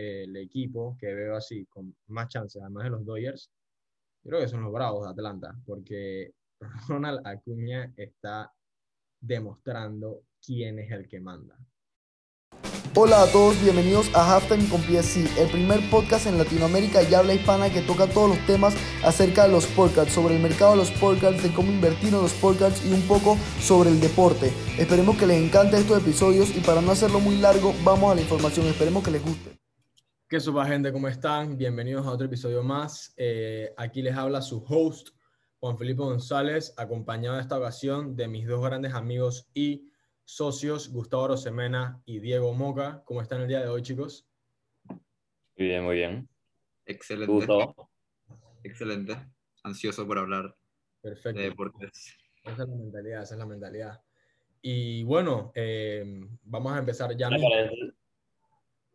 el equipo que veo así, con más chances, además de los Dodgers, creo que son los Bravos de Atlanta, porque Ronald Acuña está demostrando quién es el que manda. Hola a todos, bienvenidos a Halftime con PSC, el primer podcast en Latinoamérica y habla hispana que toca todos los temas acerca de los podcasts, sobre el mercado de los podcasts, de cómo invertir en los podcasts y un poco sobre el deporte. Esperemos que les encante estos episodios y para no hacerlo muy largo, vamos a la información, esperemos que les guste. ¿Qué suba gente? ¿Cómo están? Bienvenidos a otro episodio más. Eh, aquí les habla su host, Juan Felipe González, acompañado de esta ocasión de mis dos grandes amigos y socios Gustavo Rosemena y Diego Moca. ¿Cómo están el día de hoy, chicos? Muy bien, muy bien. Excelente. Excelente. Ansioso por hablar Perfecto. de deportes. Esa es la mentalidad, esa es la mentalidad. Y bueno, eh, vamos a empezar ya. ¿Qué les, parece,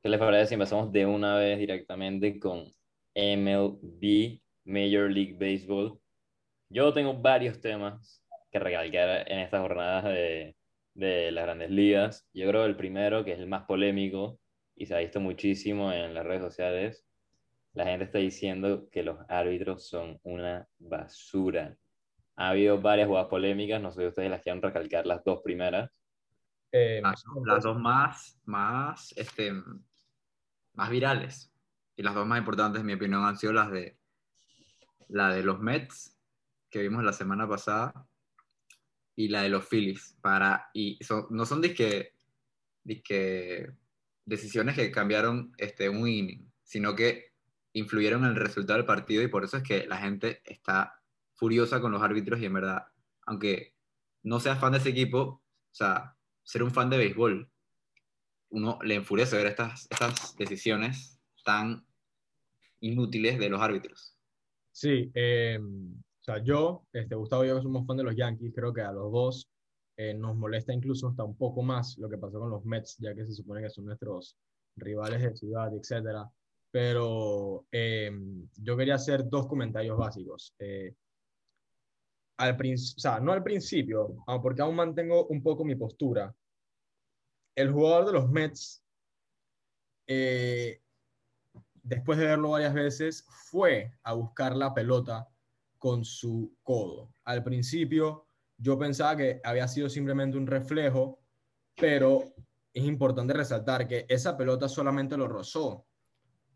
¿Qué les parece si empezamos de una vez directamente con MLB, Major League Baseball? Yo tengo varios temas que recalcar en estas jornadas de, de las grandes ligas. Yo creo que el primero, que es el más polémico y se ha visto muchísimo en las redes sociales, la gente está diciendo que los árbitros son una basura. Ha habido varias jugadas polémicas, no sé si ustedes las quieren recalcar las dos primeras. Eh, Las, las dos más, más, este, más virales y las dos más importantes, en mi opinión, han sido las de la de los Mets que vimos la semana pasada y la de los Phillies. Para, y son- no son disque, disque decisiones que cambiaron este, un inning, sino que influyeron en el resultado del partido y por eso es que la gente está furiosa con los árbitros y en verdad, aunque no seas fan de ese equipo, o sea, ser un fan de béisbol, uno le enfurece ver estas, estas decisiones tan inútiles de los árbitros. Sí, eh, o sea, yo, este, Gustavo y yo somos fan de los Yankees, creo que a los dos eh, nos molesta incluso hasta un poco más lo que pasó con los Mets, ya que se supone que son nuestros rivales de ciudad, etcétera. Pero eh, yo quería hacer dos comentarios básicos. Eh, al o sea, no al principio, ah, porque aún mantengo un poco mi postura. El jugador de los Mets, eh, después de verlo varias veces, fue a buscar la pelota con su codo. Al principio yo pensaba que había sido simplemente un reflejo, pero es importante resaltar que esa pelota solamente lo rozó.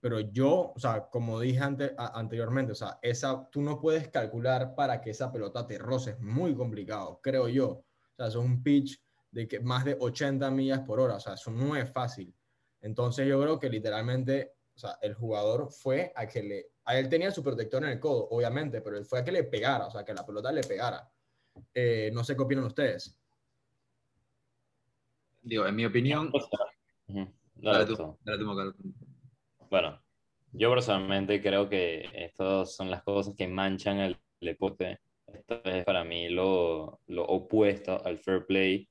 Pero yo, o sea, como dije ante, anteriormente, o sea, esa, tú no puedes calcular para que esa pelota te roce, es muy complicado, creo yo. O sea, es un pitch de que más de 80 millas por hora, o sea, eso no es fácil. Entonces yo creo que literalmente, o sea, el jugador fue a que le, a él tenía su protector en el codo, obviamente, pero él fue a que le pegara, o sea, que la pelota le pegara. Eh, no sé qué opinan ustedes. Digo, en mi opinión, O sea, ujú, dale, dale tú, dale tú. Bueno, yo personalmente creo que estas son las cosas que manchan el deporte. Esto es para mí lo, lo opuesto al fair play.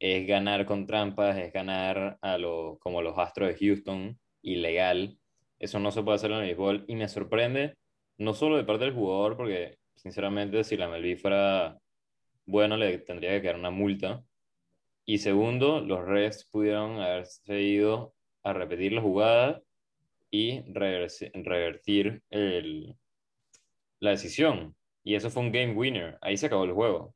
Es ganar con trampas, es ganar a lo, como los Astros de Houston, ilegal. Eso no se puede hacer en el béisbol y me sorprende, no solo de parte del jugador, porque sinceramente si la MLB fuera bueno le tendría que quedar una multa. Y segundo, los Reds pudieron haberse ido a repetir la jugada y revertir el- la decisión. Y eso fue un game winner. Ahí se acabó el juego.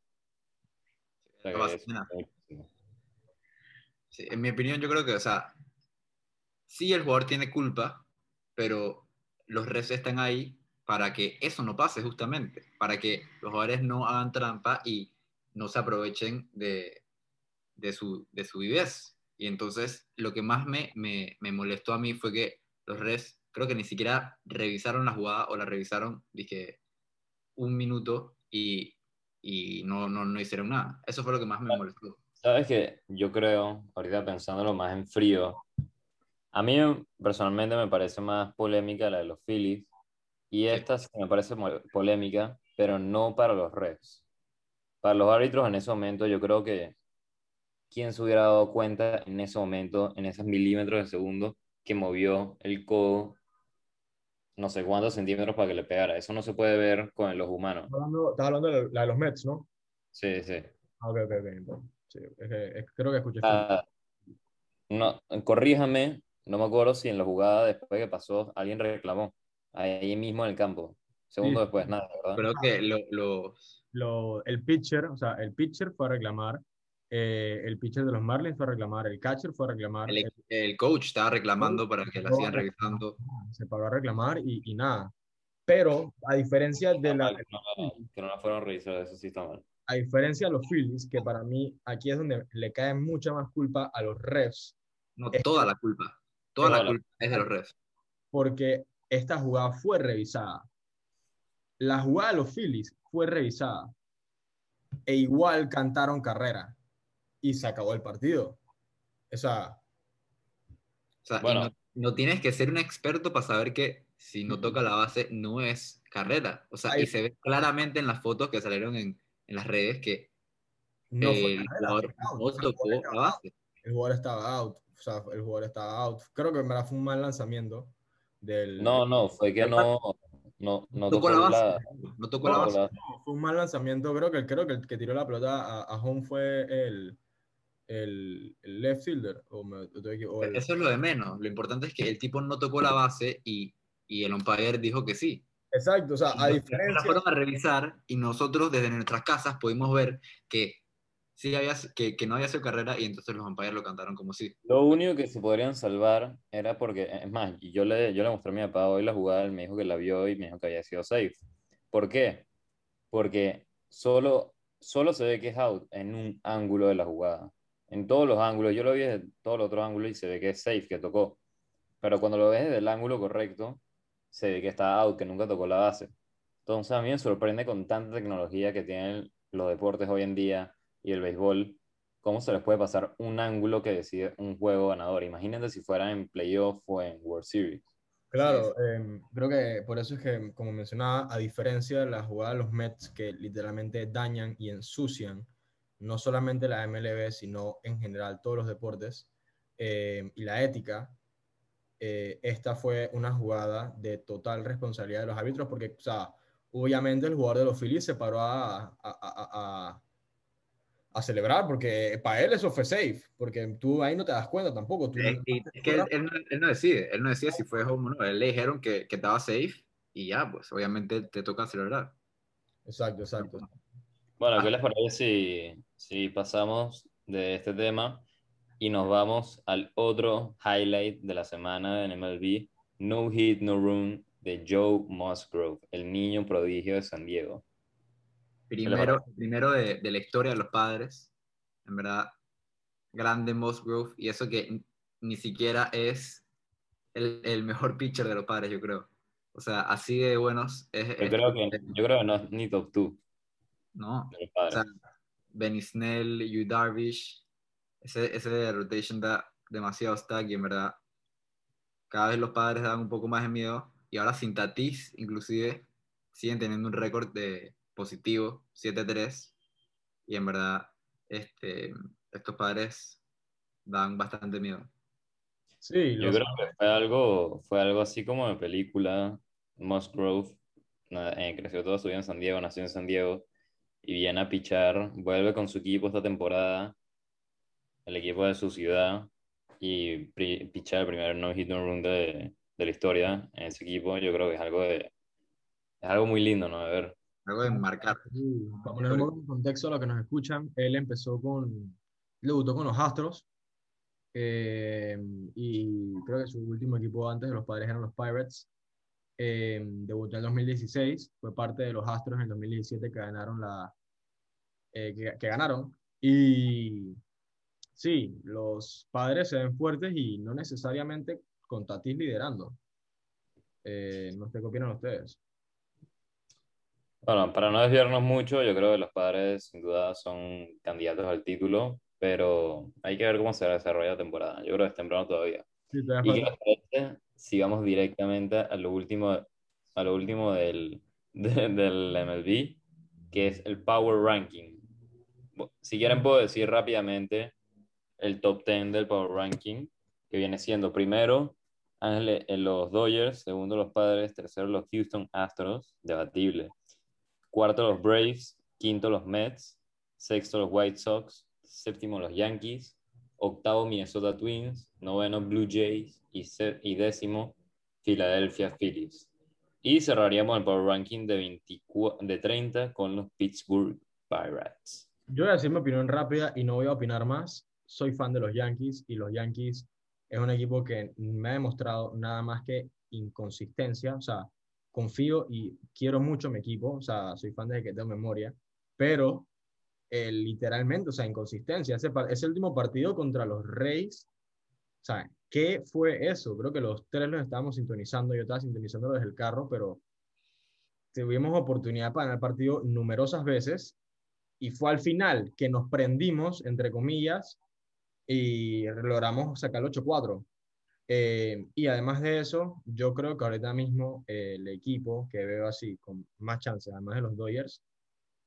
Sí, en mi opinión, yo creo que, o sea, sí el jugador tiene culpa, pero los refs están ahí para que eso no pase justamente, para que los jugadores no hagan trampa y no se aprovechen de, de su, de su vivez. Y entonces lo que más me, me, me molestó a mí fue que los refs creo que ni siquiera revisaron la jugada o la revisaron, dije, un minuto y, y no, no, no hicieron nada. Eso fue lo que más me molestó. Sabes que yo creo, ahorita pensándolo más en frío, a mí personalmente me parece más polémica la de los Phillies y esta sí me parece polémica, pero no para los refs. Para los árbitros en ese momento yo creo que quién se hubiera dado cuenta en ese momento, en esos milímetros de segundo, que movió el codo no sé cuántos centímetros para que le pegara. Eso no se puede ver con los humanos. Estás hablando, estás hablando de la de los Mets, ¿no? Sí, sí. Ah, ok, ok, ok. Sí, es que- es- creo que escuché. Ah, no, corríjame, no me acuerdo si en la jugada después que pasó alguien reclamó, ahí mismo en el campo. Segundo Sí. después, nada, ¿verdad? Creo que lo- los... Lo, el pitcher, o sea, el pitcher fue a reclamar, eh, el pitcher de los Marlins fue a reclamar, el catcher fue a reclamar, El, el- el coach estaba reclamando para que la sigan revisando. se paró a reclamar y, y nada. Pero a diferencia de la, Que no la- que no la fueron revisados, eso sí está mal. a diferencia de los Phillies, que para mí aquí es donde le cae mucha más culpa a los refs, No, Es- toda la culpa. Toda Toda la la- culpa es de los refs. porque esta jugada fue revisada. La jugada de los Phillies fue revisada. E igual cantaron carrera. Y se acabó el partido. O sea, O sea, Bueno. no, no tienes que ser un experto para saber que si no toca la base no es carrera. O sea, Ahí- y se ve claramente en las fotos que salieron en, en las redes que no fue el carrera, jugador no El tocó jugador la base. El jugador estaba out. O sea, el jugador estaba out. Creo que en verdad fue un mal lanzamiento del... No, no, fue que no, no, no tocó la base. la- No tocó No, la base. fue un mal lanzamiento. Creo que, creo que el que tiró la pelota a, a home fue el, el, el left fielder. O me- o o el- Eso es lo de menos. Lo importante es que el tipo no tocó la base y, y el umpire dijo que sí. Exacto, o sea, a Y La diferencia... fueron a revisar y nosotros desde nuestras casas pudimos ver que, sí había, que, que no había sido carrera y entonces los umpires lo cantaron como sí. Lo único que se podrían salvar era porque, es más, yo le, yo le mostré a mi papá hoy la jugada, él me dijo que la vio y me dijo que había sido safe. ¿Por qué? Porque solo, solo se ve que es out en un ángulo de la jugada. En todos los ángulos, yo lo vi desde todos los otros ángulos y se ve que es safe, que tocó. Pero cuando lo ves desde el ángulo correcto, se ve que está out, que nunca tocó la base. Entonces a mí me sorprende con tanta tecnología que tienen los deportes hoy en día y el béisbol, cómo se les puede pasar un ángulo que decide un juego ganador. Imagínense si fuera en playoff o en World Series. Claro, em, creo que por eso es que, como mencionaba, a diferencia de la jugada de los Mets que literalmente dañan y ensucian no solamente la MLB, sino en general todos los deportes em, y la ética, eh, esta fue una jugada de total responsabilidad de los árbitros porque, o sea, obviamente el jugador de los Phillies se paró a, a, a- a- a celebrar porque para él eso fue safe, porque tú ahí no te das cuenta tampoco. Tú, Es, y es que él, él no, él no decide, él no decide si fue home o no. Él le dijeron que, que estaba safe y ya, pues obviamente te toca celebrar. Exacto, exacto. Bueno, ¿qué les parece si, si pasamos de este tema y nos vamos al otro highlight de la semana en MLB? No Hit, No Run de Joe Musgrove, el niño prodigio de San Diego. Primero, primero de, de la historia de los padres, en verdad, grande Musgrove, y eso que ni siquiera es el, el mejor pitcher de los padres, yo creo. O sea, así de buenos es. Yo es- creo que, yo creo que no es ni top 2 No, o sea, Benny Snell, Yu Darvish, ese, ese rotation da demasiado stack y en verdad cada vez los padres dan un poco más de miedo y ahora sin Tatis inclusive siguen teniendo un récord de positivo 7-3 y en verdad este, estos padres dan bastante miedo. Sí, Yo creo que fue algo, fue algo así como de película. Musgrove eh, creció toda su vida en San Diego, nació en San Diego y viene a pichar, vuelve con su equipo esta temporada, el equipo de su ciudad, y pichar el primer no-hit no-run de, de la historia en ese equipo. Yo creo que es algo de, es algo muy lindo, ¿no? De ver. Algo de marcar. Sí, para poner un poco en contexto a los que nos escuchan, él empezó con, debutó con los Astros eh, y creo que su último equipo antes de los padres eran los Pirates. Eh, debutó en 2016, fue parte de los Astros en 2017 que ganaron la, eh, que, que ganaron y sí, los padres se ven fuertes y no necesariamente con Tatis liderando. Eh, no sé qué opinan ustedes. Bueno, para no desviarnos mucho, yo creo que los padres sin duda son candidatos al título, pero hay que ver cómo se desarrolla la temporada. Yo creo que es temprano todavía. Sí, ¿Y qué falta- si vamos directamente a lo último, a lo último del, de- del MLB, que es el Power Ranking? Si quieren puedo decir rápidamente el top 10 del Power Ranking, que viene siendo primero Ángel- en los Dodgers, segundo los Padres, tercero los Houston Astros, debatible. Cuarto los Braves, quinto los Mets, sexto los White Sox, séptimo los Yankees, octavo Minnesota Twins, noveno Blue Jays y, y décimo Philadelphia Phillies. Y cerraríamos el Power Ranking de, 24 de 30 con los Pittsburgh Pirates. Yo voy a decir mi opinión rápida y no voy a opinar más. Soy fan de los Yankees y los Yankees es un equipo que me ha demostrado nada más que inconsistencia. O sea, confío y quiero mucho mi equipo. O sea, soy fan desde que tengo memoria. Pero eh, literalmente, o sea, inconsistencia. Ese, ese último partido contra los Reyes, o sea, ¿qué fue eso? Creo que los tres los estábamos sintonizando. Yo estaba sintonizando desde el carro, pero tuvimos oportunidad para ganar el partido numerosas veces y fue al final que nos prendimos, entre comillas, y logramos sacar el 8-4. Eh, y además de eso, yo creo que ahorita mismo eh, el equipo que veo así, con más chances, además de los Dodgers,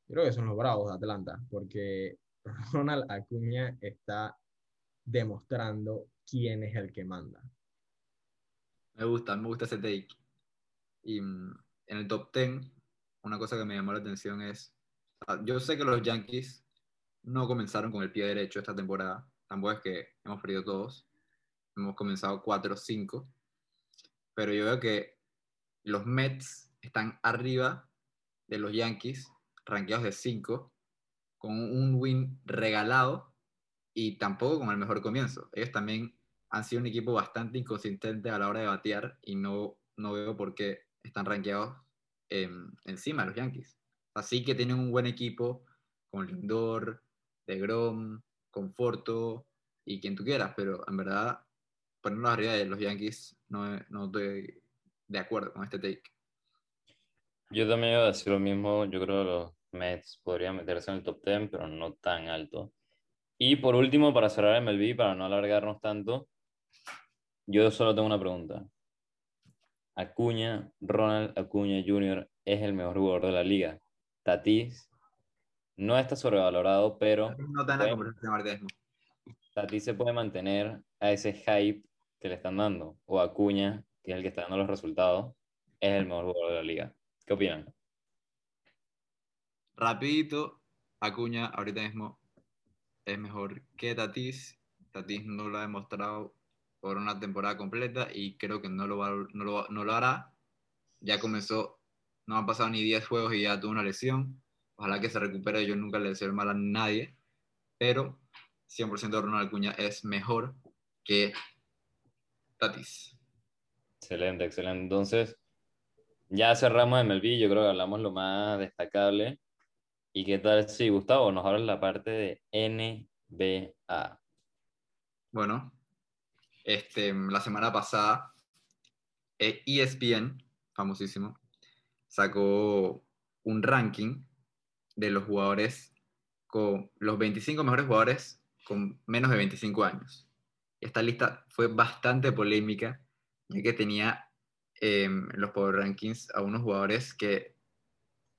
yo creo que son los Bravos de Atlanta, porque Ronald Acuña está demostrando quién es el que manda. Me gusta, me gusta ese take. Y mm, en el top 10, una cosa que me llamó la atención es, yo sé que los Yankees no comenzaron con el pie derecho esta temporada, tampoco es que hemos perdido todos, hemos comenzado 4-5, pero yo veo que los Mets están arriba de los Yankees, rankeados de 5, con un win regalado y tampoco con el mejor comienzo. Ellos también han sido un equipo bastante inconsistente a la hora de batear y no, no veo por qué están rankeados em, encima de los Yankees. Así que tienen un buen equipo con Lindor, DeGrom, Conforto y quien tú quieras, pero en verdad ponerlos arriba de los Yankees no, no estoy de acuerdo con este take. Yo también iba a decir lo mismo. Yo creo que los Mets podrían meterse en el top 10, pero no tan alto. Y por último, para cerrar MLB, para no alargarnos tanto, yo solo tengo una pregunta. Acuña, Ronald Acuña Jr. es el mejor jugador de la liga. Tatis no está sobrevalorado, pero No mismo. Tatis se puede mantener a ese hype que le están dando. O Acuña, que es el que está dando los resultados, es el mejor jugador de la liga. ¿Qué opinan? Rapidito, Acuña ahorita mismo es mejor que Tatis. Tatis no lo ha demostrado por una temporada completa y creo que no lo, va- no lo, no lo hará. Ya comenzó, no han pasado ni 10 juegos y ya tuvo una lesión. Ojalá que se recupere. Yo nunca le deseo el mal a nadie, pero 100% Ronald Acuña es mejor que Tatis. Excelente, excelente. Entonces, ya cerramos MLB, yo creo que hablamos lo más destacable. ¿Y qué tal si, Gustavo, nos hablas la parte de NBA? Bueno, este, la semana pasada, eh, ESPN, famosísimo, sacó un ranking de los jugadores con los 25 mejores jugadores con menos de 25 años. Esta lista fue bastante polémica, ya que tenía eh, los Power Rankings a unos jugadores que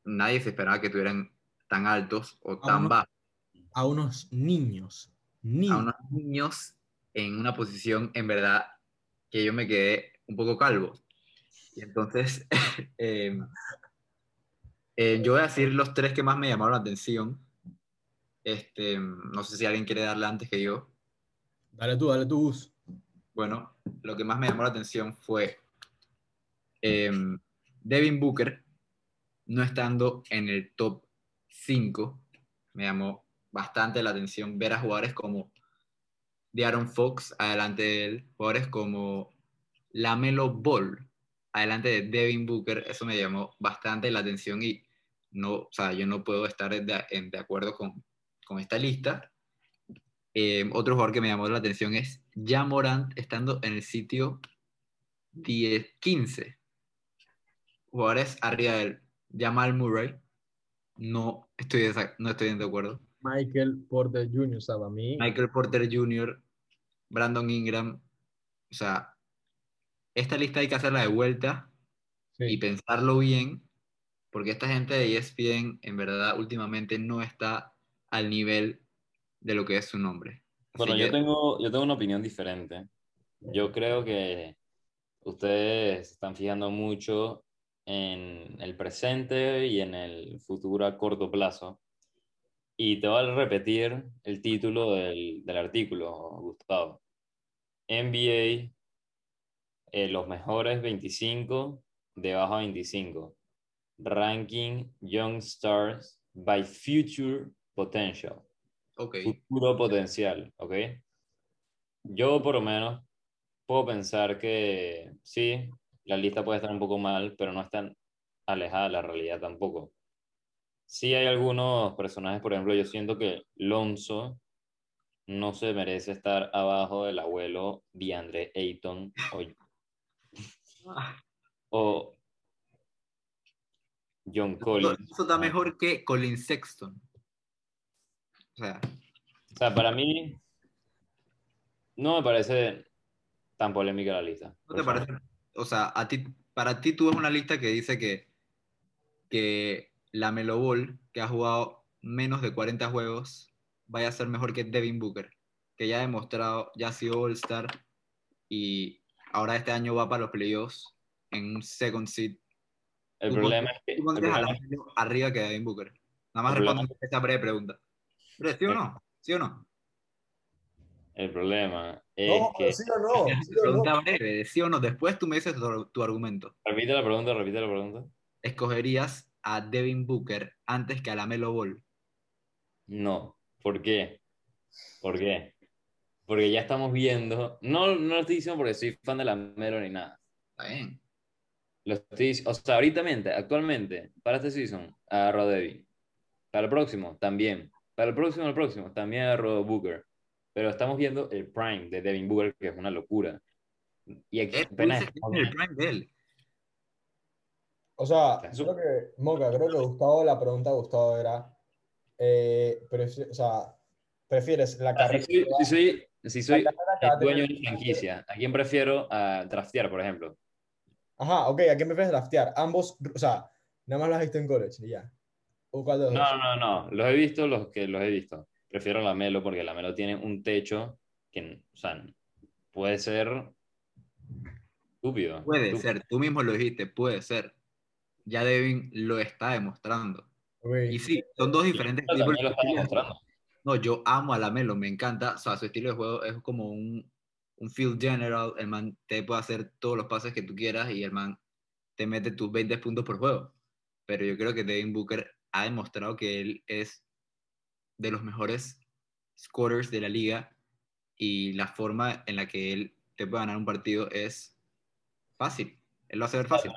nadie se esperaba que tuvieran tan altos o tan bajos A unos niños, a niños. unos niños en una posición en verdad que yo me quedé un poco calvo. Y entonces, eh, eh, yo voy a decir los tres que más me llamaron la atención. Este, no sé si alguien quiere darle antes que yo. Dale tú, dale tú, Gus. Bueno, lo que más me llamó la atención fue eh, Devin Booker no estando en el top 5. Me llamó bastante la atención ver a jugadores como de Aaron Fox adelante de él, jugadores como Lamelo Ball adelante de Devin Booker. Eso me llamó bastante la atención y no, o sea, yo no puedo estar de, en- de acuerdo con, con esta lista. Eh, otro jugador que me llamó la atención es Ja Morant estando en el sitio 10, 15. Jugadores arriba del Jamal Murray. No estoy, no estoy de acuerdo. Michael Porter Jr., sea, para mí, Michael Porter Jr., Brandon Ingram. O sea, esta lista hay que hacerla de vuelta sí. y pensarlo bien, porque esta gente de ESPN en verdad últimamente no está al nivel de lo que es su nombre. Así Bueno, yo que- tengo, yo tengo una opinión diferente. Yo creo que ustedes se están fijando mucho en el presente y en el futuro a corto plazo. Y te voy a repetir el título del, del artículo, Gustavo. NBA, eh, los mejores 25, debajo de 25. Ranking Young Stars by Future Potential. Ok. Futuro potencial, ¿ok? Yo por lo menos puedo pensar que sí, la lista puede estar un poco mal, pero no es tan alejada de la realidad tampoco. Sí hay algunos personajes, por ejemplo, yo siento que Lonzo no se merece estar abajo del abuelo DeAndre Ayton o, o John Collins. eso está mejor que Colin Sexton. O sea, O sea, para mí no me parece tan polémica la lista. ¿no te parece? O sea, a ti, para ti tú ves una lista que dice que, que la Melo Ball, que ha jugado menos de 40 juegos, vaya a ser mejor que Devin Booker, que ya ha demostrado, ya ha sido All-Star y ahora este año va para los playoffs en un second seed. El Tú problema pon- es que, tú el pondrías a la problema es- arriba que Devin Booker. Nada más responde esta breve pregunta. Pero, ¿Sí o no? ¿Sí o no? El problema es No, que... sí o no. sí o no. Pregunta breve, ¿sí o no? Después tú me dices tu, tu argumento. Repite la pregunta, repite la pregunta. ¿Escogerías a Devin Booker antes que a la Melo Ball? No. ¿Por qué? ¿Por qué? Porque ya estamos viendo, no, no lo estoy diciendo porque soy fan de la Melo ni nada. Está bien. Lo estoy, o sea, ahorita, actualmente, para este season, agarro a Devin. Para el próximo, también. Para el próximo, el próximo, también agarro a Booker. Pero estamos viendo el prime de Devin Booker, que es una locura. Y aquí apenas es el prime de él. O sea, creo que, Moca, creo que Gustavo, la pregunta de Gustavo era, eh, prefi- o sea, ¿prefieres la Ah, carrera? Si soy, si soy, si soy el dueño de una franquicia, ¿a quién prefiero a draftear, por ejemplo? Ajá, ok, ¿a quién prefieres draftear? Ambos, o sea, nada más lo has visto en college y ya. ¿O cuál de los dos? No, no, no. Los he visto los que los he visto. Prefiero la Melo porque la Melo tiene un techo que, o sea, puede ser estúpido. Puede estúpido. ser, tú mismo lo dijiste, puede ser. Ya Devin lo está demostrando. Y sí, son dos diferentes tipos lo de está demostrando. No, yo amo a la Melo, me encanta. O sea, su estilo de juego es como un, un field general. El man te puede hacer todos los pases que tú quieras y el man te mete tus 20 puntos por juego. Pero yo creo que Devin Booker ha demostrado que él es de los mejores scorers de la liga y la forma en la que él te puede ganar un partido es fácil. Él lo hace ver fácil.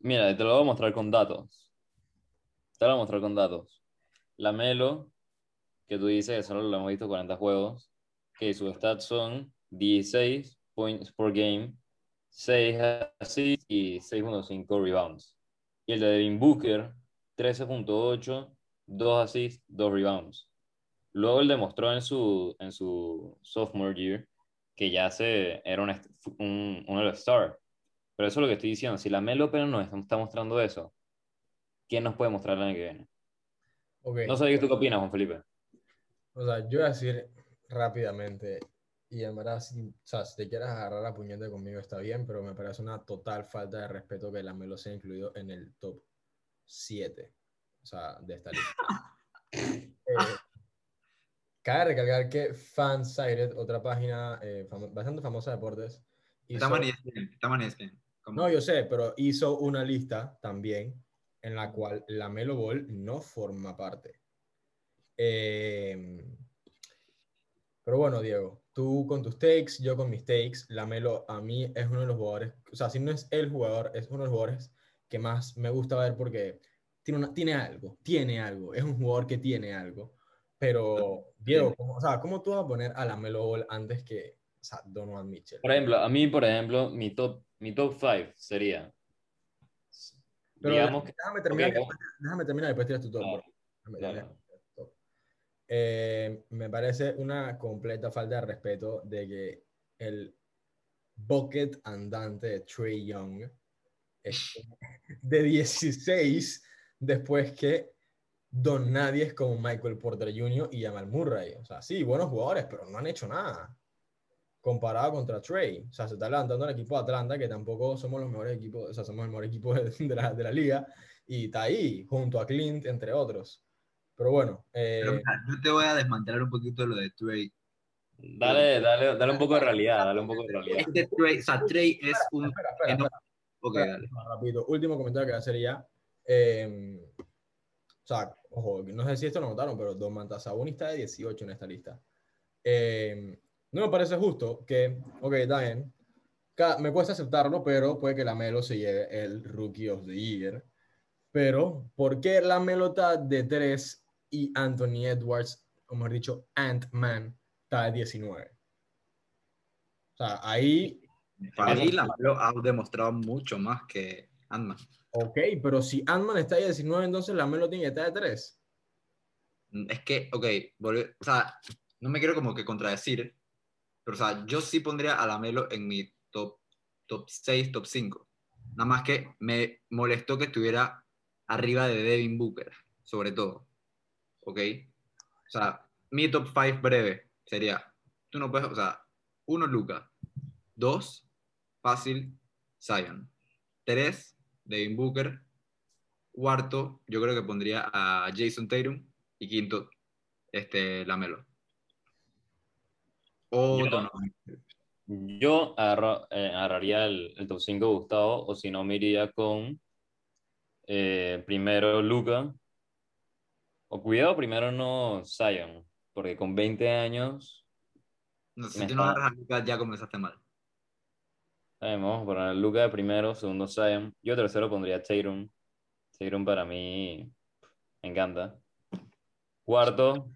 Mira, te lo voy a mostrar con datos. Te lo voy a mostrar con datos. La Melo, que tú dices solo lo hemos visto 40 juegos, que sus stats son 16 points per game, 6 assists y 6.5 rebounds. Y el de Devin Booker, 13.8, 2 assists, 2 rebounds. Luego él demostró en su, en su sophomore year que ya se, era un, un, un All-Star. Pero eso es lo que estoy diciendo. Si la Melo pero no está, mostrando eso, ¿quién nos puede mostrar el año que viene? Ok. No sé tú qué opinas, Juan Felipe. O sea, yo voy a decir rápidamente, y en verdad, si, o sea, si te quieres agarrar a puñete conmigo está bien, pero me parece una total falta de respeto que la Melo sea incluido en el top 7, o sea, de esta lista. Eh, cabe recalcar que Fansided, otra página eh, famo- bastante famosa de deportes, hizo- ESPN, ESPN. Como- no, yo sé, pero hizo una lista también en la cual la Melo Ball no forma parte. Eh, pero bueno, Diego, tú con tus takes, yo con mis takes, la Melo a mí es uno de los jugadores, o sea, si no es el jugador, es uno de los jugadores que más me gusta ver porque tiene, una, tiene algo, tiene algo, es un jugador que tiene algo. Pero, Diego, ¿cómo, o sea, ¿cómo tú vas a poner a la Melo Ball antes que o sea, Donovan Mitchell? Por ejemplo, a mí, por ejemplo, mi top, mi top 5 sería, Pero digamos que... déjame terminar, ok, después, déjame terminar después tiras tu top. Claro. Déjame claro. top. Eh, me parece una completa falta de respeto de que el bucket andante de Trey Young de 16 después que Don Nadie es como Michael Porter Jr. y Jamal Murray. O sea, sí, buenos jugadores, pero no han hecho nada comparado contra Trey. O sea, se está levantando el equipo de Atlanta, que tampoco somos los mejores equipos, o sea, somos el mejor equipo de, de la, de la liga, y está ahí, junto a Clint, entre otros. Pero bueno, eh, Pero mira, yo te voy a desmantelar un poquito lo de Trey. Dale, dale, dale un poco de realidad, dale un poco de realidad. Este Trey, o sea, Trey es un... espera, espera, espera, dale. rapidito. Último comentario que voy a hacer ya. Eh, o sea, ojo, no sé si esto lo notaron, pero Domantas Sabonis está de 18 en esta lista. Eh, no me parece justo que, ok, está bien, me cuesta aceptarlo, pero puede que la Melo se lleve el Rookie of the Year. Pero, ¿por qué la Melo está de 3 y Anthony Edwards, o mejor dicho, Ant-Man, está de 19? O sea, ahí Para mí, la Melo ha demostrado mucho más que Ant-Man. Ok, pero si Ant-Man está ahí de 19, entonces la Melo tiene que estar de 3. Es que, ok, volve- o sea, no me quiero como que contradecir, pero, o sea, yo sí pondría a la Melo en mi top, top 6, top 5. Nada más que me molestó que estuviera arriba de Devin Booker, sobre todo. ¿Ok? O sea, mi top 5 breve sería, tú no puedes, o sea, uno, Luca. Dos, fácil, Zion. Tres, Devin Booker. Cuarto, yo creo que pondría a Jason Tatum. Y quinto, este, Lamelo. O Yo- Donovan. Yo eh, agarraría el, el top 5 de Gustavo, o si no, me iría con eh, primero Luca. O cuidado, primero no Zion, porque con 20 años, No, si tú no agarras a Luka, ya comenzaste mal. Vamos a poner Luca de primero, segundo Zion. Yo tercero pondría Tatum. Tatum para mí me encanta. Cuarto,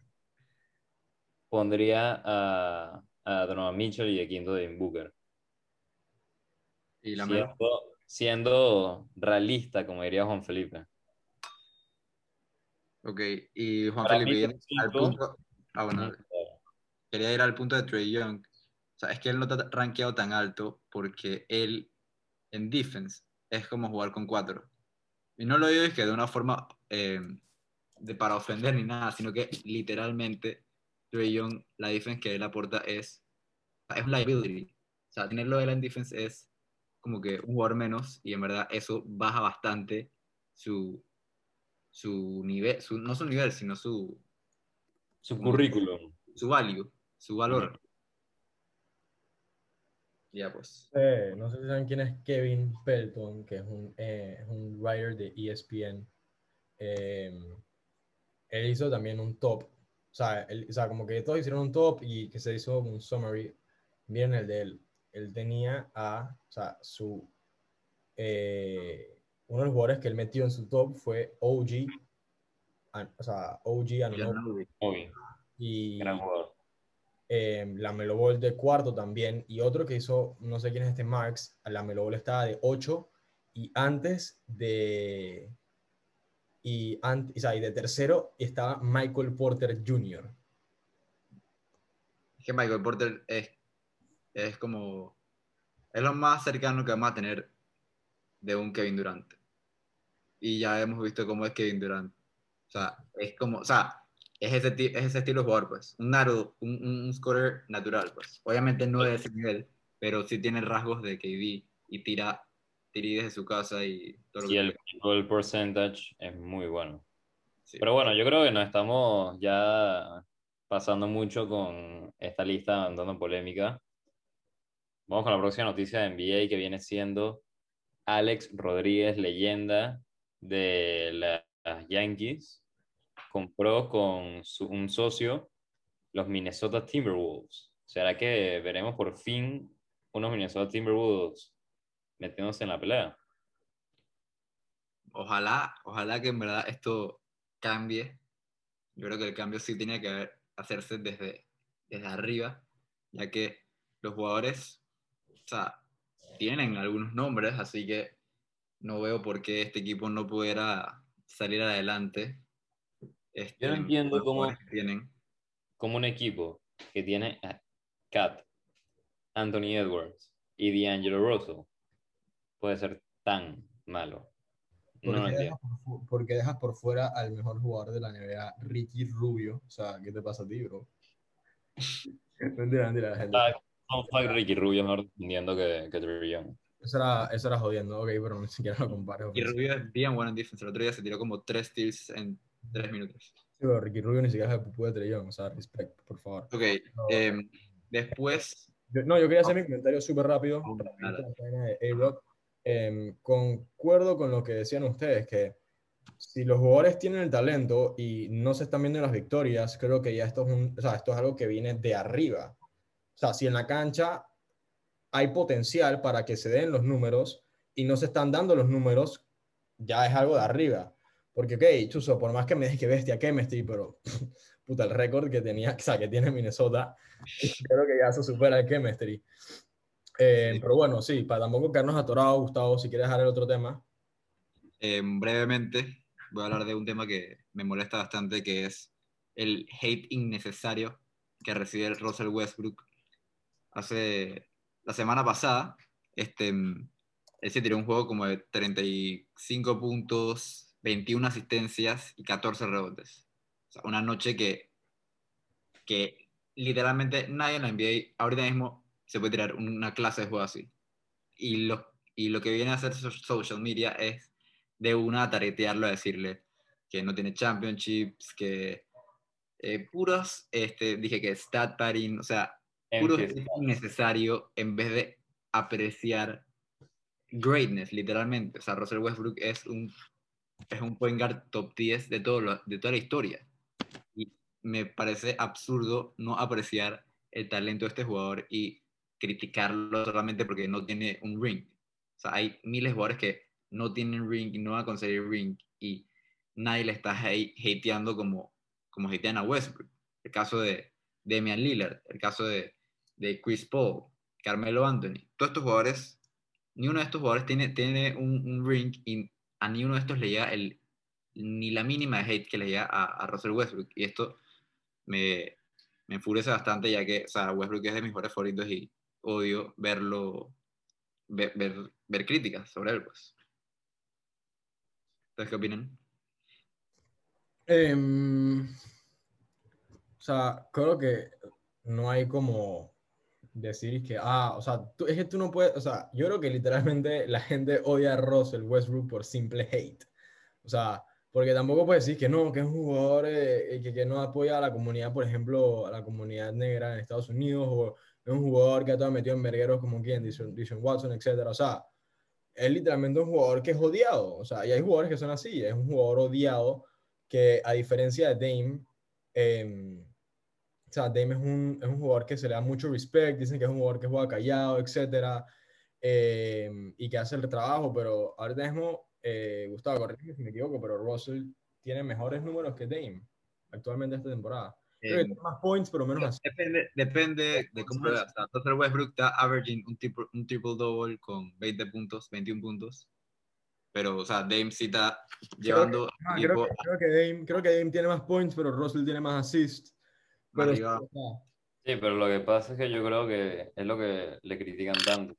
pondría a, a Donovan Mitchell y de quinto de Booker. Y Lamelo. Siendo, siendo realista, como diría Juan Felipe. Ok, y Juan Para Felipe al punto. Ah, bueno, quería ir al punto de Trey Young. Sea, es que él no está rankeado tan alto porque él en defense es como jugar con cuatro. Y no lo digo es que de una forma eh, de para ofender ni nada, sino que literalmente Trey Young, la defense que él aporta es, es un liability. O sea, tenerlo él en defense es como que un jugador menos y en verdad eso baja bastante su, su nivel, su, no su nivel, sino su, Su currículum. su value, su valor. Ya pues. Eh, no sé si saben quién es Kevin Pelton, que es un, eh, es un writer de ESPN. Eh, él hizo también un top. O sea, él- o sea, como que todos hicieron un top y que se hizo un summary. Miren el de él. Él tenía a, o sea, su, eh, uno de los jugadores que él metió en su top fue OG, An- o sea, OG bien, y gran jugador. Eh, la Melo Ball de cuarto también, y otro que hizo, no sé quién es este Marx, la Melo Ball estaba de 8, y antes de, y, an- o sea, y de tercero estaba Michael Porter Jr. Es que Michael Porter es, es como. Es lo más cercano que vamos a tener de un Kevin Durant. Y ya hemos visto cómo es Kevin Durant. O sea, es como. O sea, es ese, es ese estilo de jugador, pues. Un naro, un, un, scorer natural, pues. Obviamente no de ese nivel, pero sí tiene rasgos de KD y tira, tira desde su casa y todo lo que el goal percentage es muy bueno. sí. Pero bueno, yo creo que nos estamos ya pasando mucho con esta lista, dando polémica. Vamos con la próxima noticia de NBA que viene siendo Alex Rodríguez, leyenda de las Yankees, compró con su- un socio los Minnesota Timberwolves. ¿Será que veremos por fin unos Minnesota Timberwolves metiéndose en la pelea? ojalá, ojalá que en verdad esto cambie. Yo creo que el cambio sí tiene que hacerse desde, desde arriba, ya que los jugadores, o sea, tienen algunos nombres, así que no veo por qué este equipo no pudiera salir adelante. Este, Yo no entiendo cómo- tienen. como un equipo que tiene a Cat, Anthony Edwards y D'Angelo Russell puede ser tan malo. No lo ¿Por qué, entiendo. dejas por, fu- por qué dejas por fuera al mejor jugador de la NBA, Ricky Rubio? O sea, ¿qué te pasa a ti, bro? mentira, mentira, gente. Ah, Fun fact, Ricky Rubio mejor defendiendo que, que Trey Young. Eso era, eso era jodiendo, ok, pero ni siquiera lo comparo. Y Rubio es bien bueno en defensa. El otro día se tiró como tres steals en tres minutos. Sí, pero Ricky Rubio ni siquiera de Trellón, o sea, respect, por favor. Ok, No. em, después, Yo- no, yo quería hacer mi comentario súper rápido. Vaina de A-Rod. Em, concuerdo con lo que decían ustedes, que si los jugadores tienen el talento y no se están viendo las victorias, creo que ya esto es, un, o sea, esto es algo que viene de arriba. O sea, si en la cancha hay potencial para que se den los números y no se están dando los números, ya es algo de arriba. Porque, ok, Chuso, por más que me dejes que bestia chemistry, pero puta, el récord que tenía, o sea, que tiene Minnesota, creo que ya se supera el chemistry. Eh, Sí. Pero bueno, sí, para tampoco quedarnos atorados, Gustavo, si quieres dejar el otro tema. em, brevemente, voy a hablar de un tema que me molesta bastante, que es el hate innecesario que recibe el Russell Westbrook. Hace la semana pasada, este, él se tiró un juego como de 35 puntos, 21 asistencias y 14 rebotes. O sea, una noche que, que literalmente nadie en la NBA ahorita mismo se puede tirar una clase de juego así. Y lo, y lo que viene a hacer so- social media es de una a taretearlo, a decirle que no tiene championships, que eh, puros, este, dije que stat padding, o sea, puro Empty hate innecesario en vez de apreciar greatness, literalmente. O sea, Russell Westbrook es un, es un point guard top 10 de, todo lo- de toda la historia. Y me parece absurdo no apreciar el talento de este jugador y criticarlo solamente porque no tiene un ring. O sea, hay miles de jugadores que no tienen ring y no van a conseguir ring y nadie le está hate- hateando como, como hatean a Westbrook. El caso de Damian Lillard, el caso de, de Chris Paul, Carmelo Anthony. Todos estos jugadores, ni uno de estos jugadores tiene, tiene un, un ring y a ni uno de estos le llega el, ni la mínima de hate que le llega a, Russell Westbrook. Y esto me, enfurece bastante ya que o sea, Westbrook es de mis jugadores favoritos y odio verlo, ver, ver, ver críticas sobre él. Pues. ¿Ustedes qué opinan? Em, o sea, creo que no hay como decir que, ah, o sea, tú- es que tú no puedes, o sea, yo creo que literalmente la gente odia a Russell Westbrook por simple hate. O sea, porque tampoco puedes decir que no, que es un jugador eh, que, que no apoya a la comunidad, por ejemplo, a la comunidad negra en Estados Unidos, o es un jugador que ha estado metido en vergueros como quien, Dishon Watson, etcétera. O sea, es literalmente un jugador que es odiado. O sea, y hay jugadores que son así, es un jugador odiado que a diferencia de Dame, em, o sea, Dame es un, es un jugador que se le da mucho respect, dicen que es un jugador que juega callado, etcétera, em, y que hace el trabajo, pero ahorita mismo, eh, Gustavo, corrígeme si me equivoco, pero Russell tiene mejores números que Dame actualmente esta temporada. Creo que Eh, tiene más points, pero menos así. Depende, depende de cómo lo veas. Russell Westbrook está averaging un, triple, un triple double con 20 puntos, 21 puntos. Pero, o sea, Dame sí está llevando Ah, al creo, que, creo, que Dame, creo que Dame tiene más points, pero Russell tiene más assists. Pero, Sí, pero lo que pasa es que yo creo que es lo que le critican tanto.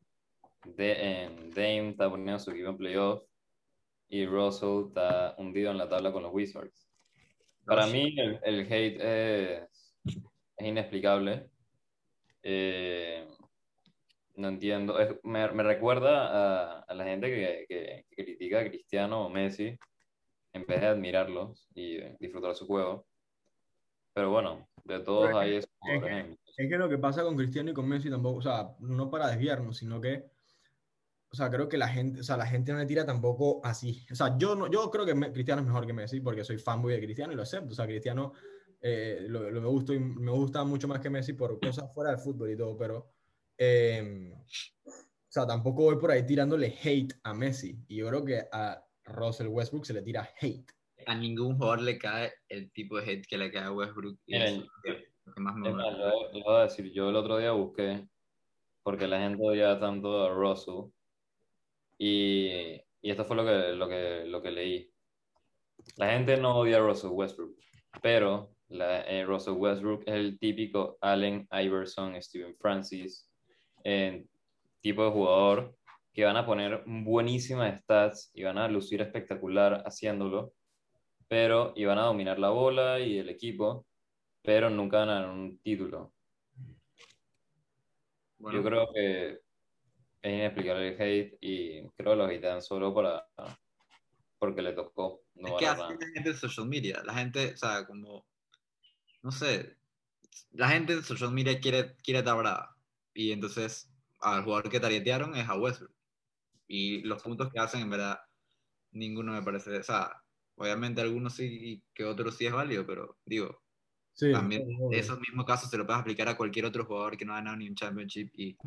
De, en Dame está poniendo su equipo en playoff y Russell está hundido en la tabla con los Wizards. Para sí. mí el, el hate es, es inexplicable. Eh, no entiendo. Es- me, me recuerda a, a la gente que, que- que critica a Cristiano o Messi en vez de admirarlos y disfrutar su juego. Pero bueno, de todos es hay que- esos es que- Es que lo que pasa con Cristiano y con Messi tampoco, o sea, no para desviarnos, sino que, o sea, creo que la gente, o sea, la gente no le tira tampoco así. O sea, yo, no, yo creo que Me- Cristiano es mejor que Messi porque soy fanboy de Cristiano y lo acepto. O sea, Cristiano eh, lo, lo me, gusta y me gusta mucho más que Messi por cosas fuera del fútbol y todo, pero, eh, o sea, tampoco voy por ahí tirándole hate a Messi. Y yo creo que a Russell Westbrook se le tira hate. A ningún jugador le cae el tipo de hate que le cae a Westbrook. y Miren, es lo que más me molesta. lo, lo voy a decir, yo el otro día busqué porque la gente odia tanto a Russell y, y esto fue lo que, lo, que, lo que leí. La gente no odia a Russell Westbrook, pero la, eh, Russell Westbrook es el típico Allen Iverson, Steven Francis, eh, tipo de jugador que van a poner buenísimas stats y van a lucir espectacular haciéndolo, pero y van a dominar la bola y el equipo, pero nunca ganan un título. Bueno, Yo creo que es inexplicable el hate y creo que lo hatean solo para porque le tocó. no es que la gente en social media. La gente, o sea, como, no sé, la gente en social media quiere, quiere estar brava. Y entonces, al jugador que targetearon es a Westbrook. Y los puntos que hacen, en verdad, ninguno me parece, o sea, obviamente algunos sí que otros sí es válido, pero digo, Sí, también esos mismos casos se lo puedes aplicar a cualquier otro jugador que no ha ganado ni un championship y,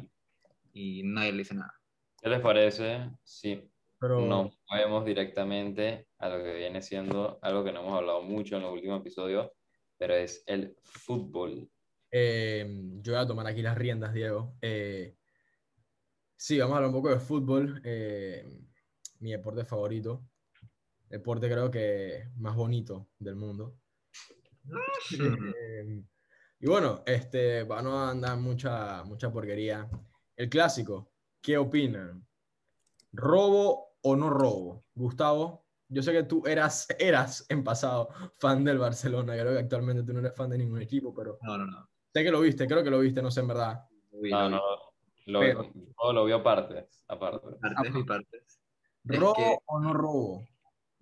y nadie le dice nada. ¿Qué les parece si pero nos movemos directamente a lo que viene siendo algo que no hemos hablado mucho en los últimos episodios, pero es el fútbol? eh, yo voy a tomar aquí las riendas, Diego. Eh, sí, vamos a hablar un poco de fútbol. eh, mi deporte favorito. Deporte creo que más bonito del mundo. Eh, y bueno, este, para no andar mucha, mucha porquería. El clásico, ¿qué opinan? ¿Robo o no robo? Gustavo, yo sé que tú eras, eras en pasado fan del Barcelona. Creo que actualmente tú no eres fan de ningún equipo, pero No, no, no. sé que lo viste, creo que lo viste, no sé en verdad. Lo No, lo no, lo, Pero- no, lo vio aparte, aparte. Partes y partes. Es ¿Robo que- o no robo?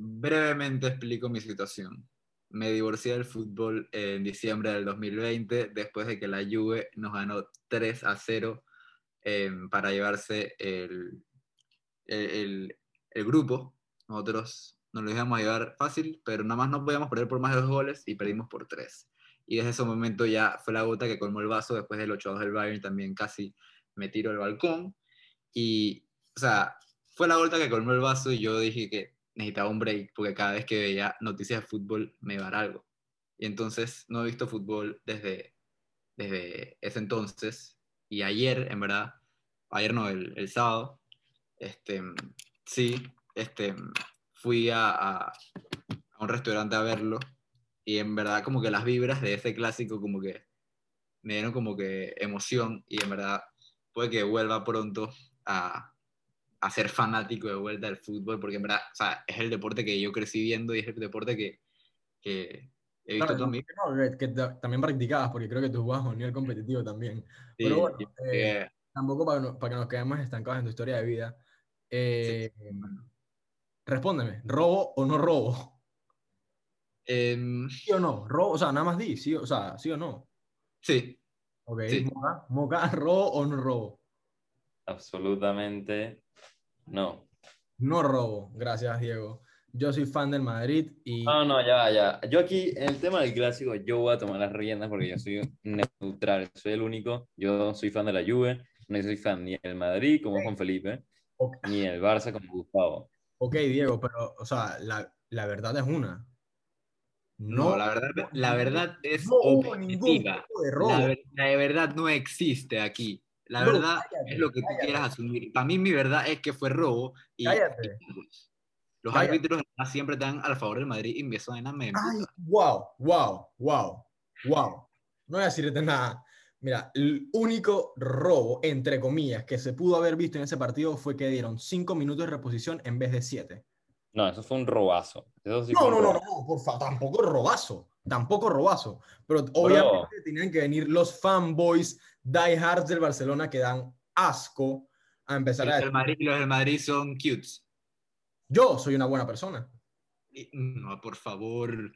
Brevemente explico mi situación. Me divorcié del fútbol en diciembre del 2020 después de que la Juve nos ganó 3 a 0 eh, para llevarse el, el, el- el grupo. Nosotros nos lo íbamos a llevar fácil, pero nada más no podíamos perder por más de dos goles y perdimos por tres. Y desde ese momento ya fue la gota que colmó el vaso. Después del 8 a 2 del Bayern también casi me tiro al balcón. Y, o sea, fue la gota que colmó el vaso y yo dije que necesitaba un break porque cada vez que veía noticias de fútbol me iba a dar algo. Y entonces no he visto fútbol desde, desde ese entonces. Y ayer, en verdad, ayer no, el, el sábado, este, sí, este, fui a, a, a un restaurante a verlo y en verdad como que las vibras de ese clásico como que me dieron como que emoción y en verdad puede que vuelva pronto a, a ser fanático de vuelta del fútbol, porque en verdad, o sea, es el deporte que yo crecí viendo y es el deporte que, que he visto Claro, que no, que- que ta- también practicabas, porque creo que tú jugabas a un nivel competitivo también. Sí, Pero bueno, eh, Tampoco para, para que nos quedemos estancados en tu historia de vida. Eh, Respóndeme, ¿robo o no robo? em, ¿Sí o no? ¿Robo? O sea, nada más di, sí, o sea, ¿sí o no? sí, Ok, Sí. Moca, Moca, ¿robo o no robo? Absolutamente no. No robo, gracias Diego. Yo soy fan del Madrid y No, no, ya, ya. Yo aquí, en el tema del clásico, yo voy a tomar las riendas porque yo soy neutral, soy el único. Yo soy fan de la Juve, no soy fan ni del Madrid como Juan Felipe, Ok. ni del Barça como Gustavo. Ok, Diego, pero, o sea, la, la verdad es una. no, la verdad, la verdad es no hubo ningún objetiva. tipo de robo. La, la verdad no existe aquí. La No, verdad cállate, es lo que tú cállate. quieras asumir. Para mí mi verdad es que fue robo y, Cállate. y los Cállate. árbitros siempre están al favor del Madrid y eso de nada me Ay, wow, wow, wow, wow. No voy a decirte nada. Mira, el único robo, entre comillas, que se pudo haber visto en ese partido fue que dieron cinco minutos de reposición en vez de siete. No, eso fue un robazo. Eso sí No, fue un no, no, no, robazo. no, por favor, tampoco robazo, tampoco robazo. Pero obviamente tenían que venir los fanboys diehards del Barcelona que dan asco a empezar Los a del Madrid, los del Madrid son cutes. yo soy una buena persona. No, por favor.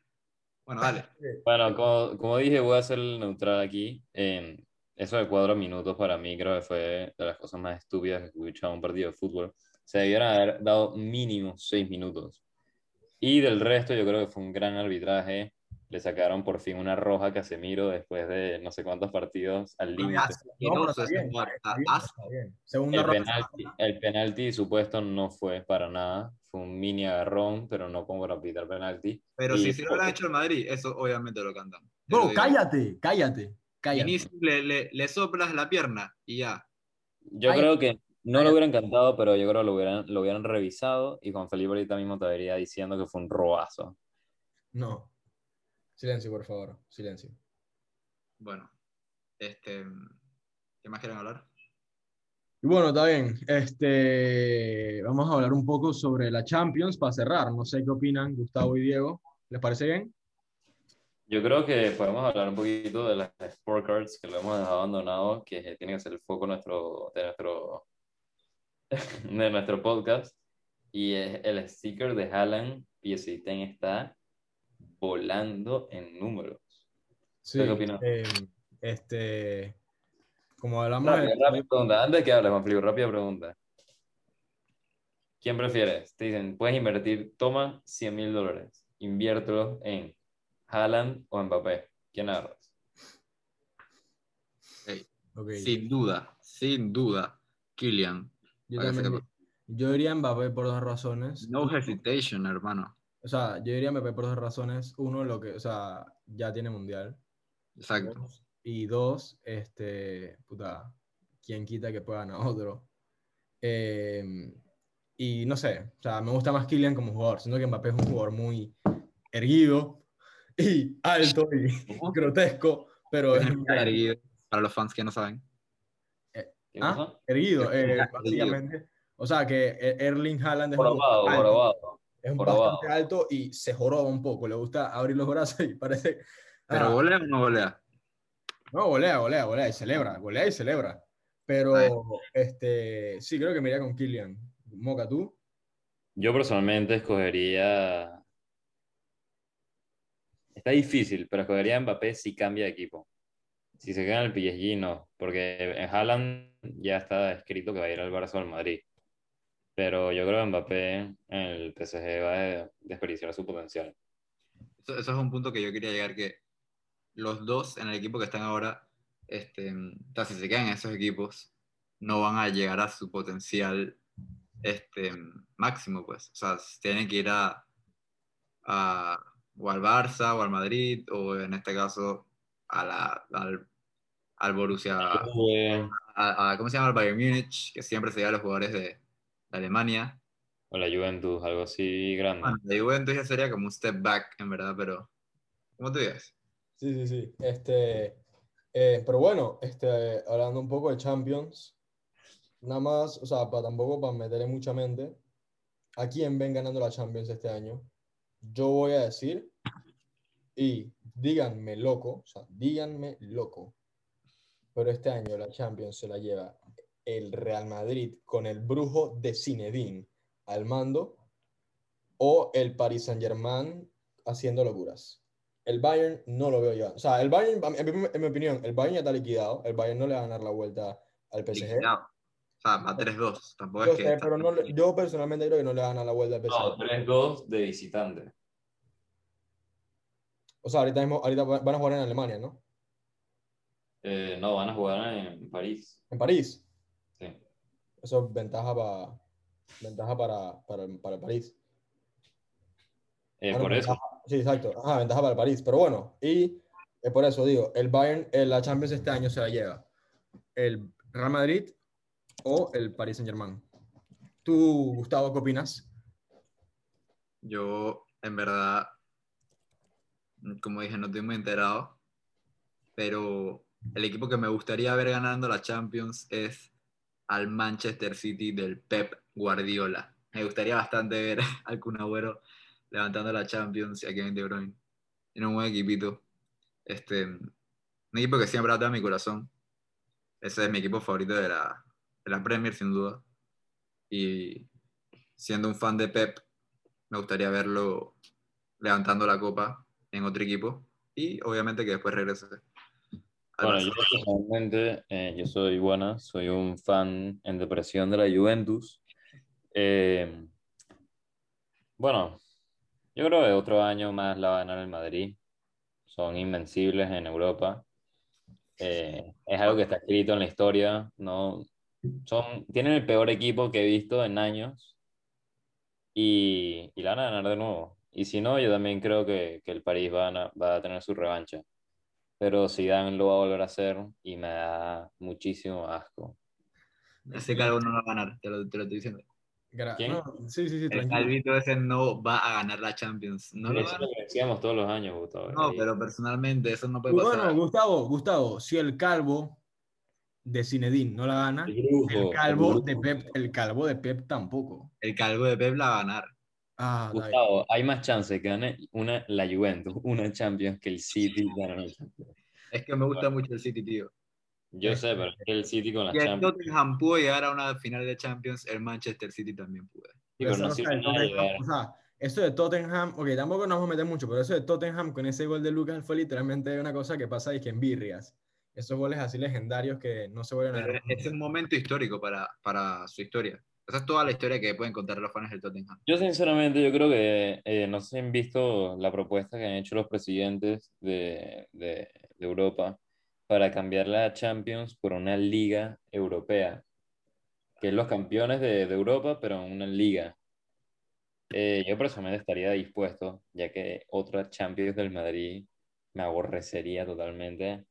Bueno, dale. Bueno, como, como dije, voy a ser el neutral aquí. Eh, eso de cuatro minutos para mí creo que fue de las cosas más estúpidas que he escuchado en un partido de fútbol. Se debieron haber dado mínimo seis minutos. Y del resto yo creo que fue un gran arbitraje. Le sacaron por fin una roja a Casemiro después de no sé cuántos partidos al límite. No, El penalti, el penalti supuesto no fue para nada. Fue un mini agarrón, pero no como para pitar penalti. Pero Y- si se lo hubieran hecho el Madrid, eso obviamente lo cantan. Te Bro, cállate, cállate, cállate. Le, le, le soplas la pierna y ya. Yo Ay, creo que no lo hubieran cantado, pero yo creo que lo hubieran, lo hubieran revisado y Juan Felipe ahorita mismo te vería diciendo que fue un robazo. No. Silencio, por favor. Silencio. Bueno, este, ¿qué más quieren hablar? Y bueno, está bien. Este, vamos a hablar un poco sobre la Champions para cerrar. No sé qué opinan Gustavo y Diego. ¿Les parece bien? Yo creo que podemos hablar un poquito de las Sport Cards que lo hemos dejado abandonado, que tiene que ser el foco nuestro, de, nuestro, de nuestro podcast. Y es el sticker de Haaland, PSG Ten está volando en números. Sí, ¿Qué opinas? eh, este, como hablamos Rápida, de- rápida pregunta. Antes de que hables, Juan Felipe, rápida pregunta. ¿Quién prefieres? Te dicen, puedes invertir, toma 100 mil dólares, inviértelos en Haaland o Mbappé. ¿Quién agarras? Sin duda, sin duda, Kylian. Yo también, yo diría Mbappé por dos razones. No hesitation, hermano. O sea, yo diría Mbappé por dos razones. Uno, lo que, o sea, ya tiene mundial. Exacto. Y dos, este, puta, quién quita que pueda ganar otro. Eh, y no sé, o sea, me gusta más Kylian como jugador. Siento que Mbappé es un jugador muy erguido y alto y grotesco, pero es muy. Erguido, Para los fans que no saben. ¿Qué ¿Ah? cosa? Erguido, eh, Erguido. O sea, que E- Erling Haaland es un Jorobado, es un jorobado. bastante alto y se joroba un poco. Le gusta abrir los brazos y parece... Pero ah, golea o no golea. No, golea, golea, golea y celebra, golea y celebra. Pero, Ahí. este, sí, creo que me iría con Kylian. Moca, ¿tú? Yo personalmente escogería. Está difícil, pero escogería a Mbappé si cambia de equipo. Si se queda en el PSG, no, porque en Haaland ya está escrito que va a ir al Barça o al Madrid. Pero yo creo que Mbappé en el PSG va a desperdiciar su potencial. Eso, eso es un punto que yo quería llegar, que los dos en el equipo que están ahora, este, si se quedan en esos equipos, no van a llegar a su potencial este, máximo, pues. O sea, tienen que ir a, a- o al Barça o al Madrid, o en este caso a la, al, al Borussia, a, a- ¿cómo se llama? Al Bayern Múnich, que siempre se lleva a los jugadores de, de Alemania. O la Juventus, algo así grande. Bueno, la Juventus ya sería como un step back, en verdad, pero ¿cómo te digas? Sí, sí, sí. Este, eh, pero bueno, este, hablando un poco de Champions, nada más, o sea, para tampoco para meterle mucha mente, ¿a quién ven ganando la Champions este año? Yo voy a decir, y díganme loco, o sea, díganme loco, pero este año la Champions se la lleva el Real Madrid con el brujo de Zinedine al mando o el Paris Saint-Germain haciendo locuras. El Bayern no lo veo ya. O sea, el Bayern, en mi, en mi opinión, el Bayern ya está liquidado. El Bayern no le va a ganar la vuelta al PSG. Liquidado. O sea, va 3-2. Tampoco Yo es que. sé, pero no, le- yo personalmente creo que no le va a ganar la vuelta al PSG. No, 3-2 de visitante. O sea, ahorita, mismo, ahorita van a jugar en Alemania, ¿no? Eh, no, van a jugar en París. En París. Sí. Eso es ventaja, pa- ventaja para, para, París. Eh, por eso. sí, exacto. Ajá, ventaja para el París. Pero bueno, y es por eso digo, el Bayern, eh, la Champions este año se la lleva el Real Madrid o el Paris Saint Germain. ¿Tú, Gustavo, qué opinas? Yo, en verdad, como dije, no estoy muy enterado, pero el equipo que me gustaría ver ganando la Champions es al Manchester City del Pep Guardiola. Me gustaría bastante ver al Kun levantando la Champions y a Kevin De Bruyne. Tiene un buen equipito. Este, un equipo que siempre ha en mi corazón. Ese es mi equipo favorito de la, de la Premier, sin duda. Y siendo un fan de Pep, me gustaría verlo levantando la copa en otro equipo y obviamente que después regrese. Bueno, yo personalmente, eh, yo soy buena, soy un fan en depresión de la Juventus. Eh, bueno, yo creo que otro año más la va a ganar el Madrid. Son invencibles en Europa. Eh, es algo que está escrito en la historia. No, son, tienen el peor equipo que he visto en años y, y la van a ganar de nuevo. Y si no, yo también creo que, que el París va a, va a tener su revancha pero Zidane lo va a volver a hacer y me da muchísimo asco. Ese calvo no va a ganar, te lo, te lo estoy diciendo. ¿Quién? no, sí, sí, sí, El calvito ese no va a ganar la Champions. No lo Eso lo decíamos todos los años, Gustavo. No, pero personalmente eso no puede Bueno, pasar. Gustavo, Gustavo, si el calvo de Zinedine no la gana, el brujo, el calvo el de. Pep, el calvo de Pep tampoco. El calvo de Pep la va a ganar. Ah. Gustavo, hay más chance que gane una, la Juventus, una Champions, que el City gane la Champions. Es que me gusta mucho el City, tío. Yo sé, pero es que el City con la Si el Champions. Tottenham pudo llegar a una final de Champions, el Manchester City también pudo. pero esa no sirve nada o sea, eso de Tottenham, ok, tampoco nos vamos a meter mucho, pero eso de Tottenham con ese gol de Lucas fue literalmente una cosa que pasa y que en birrias. Esos goles así legendarios que no se vuelven a Pero ver. es un momento histórico para, para su historia. Esa es toda la historia que pueden contar los fans del Tottenham. Yo sinceramente, yo creo que eh, no si han visto la propuesta que han hecho los presidentes de, de, Europa para cambiar la Champions por una liga europea, que es los campeones de, Europa, pero una liga. Eh, yo personalmente estaría dispuesto, ya que otra Champions del Madrid me aborrecería totalmente.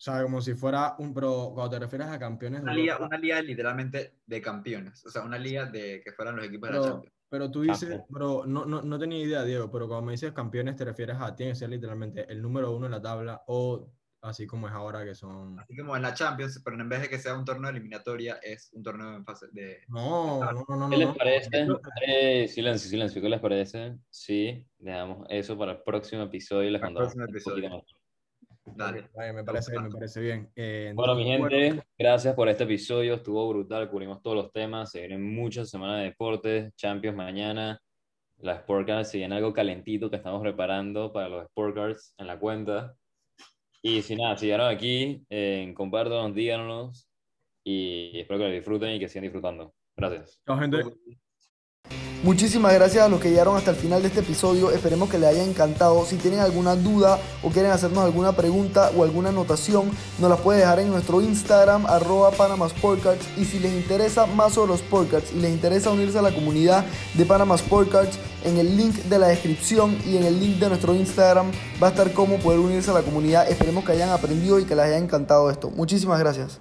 O sea, como si fuera un pro, cuando te refieres a campeones de Una liga, una liga literalmente de campeones. O sea, una liga de que fueran los equipos de la Champions. pero tú dices, Campeón. pero no, no, no tenía idea, Diego, pero cuando me dices campeones te refieres a, tiene que ser literalmente el número uno en la tabla o así como es ahora que son... Así como en la Champions, pero en vez de que sea un torneo de eliminatoria, es un torneo en fase de. No, no, no, no. ¿Qué les no. parece? Eh, silencio, silencio, ¿qué les parece? Sí, dejamos eso para el próximo episodio les Para el próximo episodio. Dale. Vale, me parece bien, me parece bien. Eh, Bueno, mi gente, bueno, gracias por este episodio. Estuvo brutal, cubrimos todos los temas. Se vienen muchas semanas de deportes, Champions mañana. Las Sportcards, se viene algo calentito que estamos preparando para los Sportcards en la cuenta. Y si nada, si llegaron aquí, eh, compártanos, díganos. Y espero que lo disfruten y que sigan disfrutando. Gracias. chao, gente. Muchísimas gracias a los que llegaron hasta el final de este episodio. Esperemos que les haya encantado. Si tienen alguna duda o quieren hacernos alguna pregunta o alguna anotación, nos las puede dejar en nuestro Instagram, arroba Panama. Y si les interesa más sobre los Sportcards y les interesa unirse a la comunidad de Panama Sportcards, en el link de la descripción y en el link de nuestro Instagram va a estar cómo poder unirse a la comunidad. Esperemos que hayan aprendido y que les haya encantado esto. Muchísimas gracias.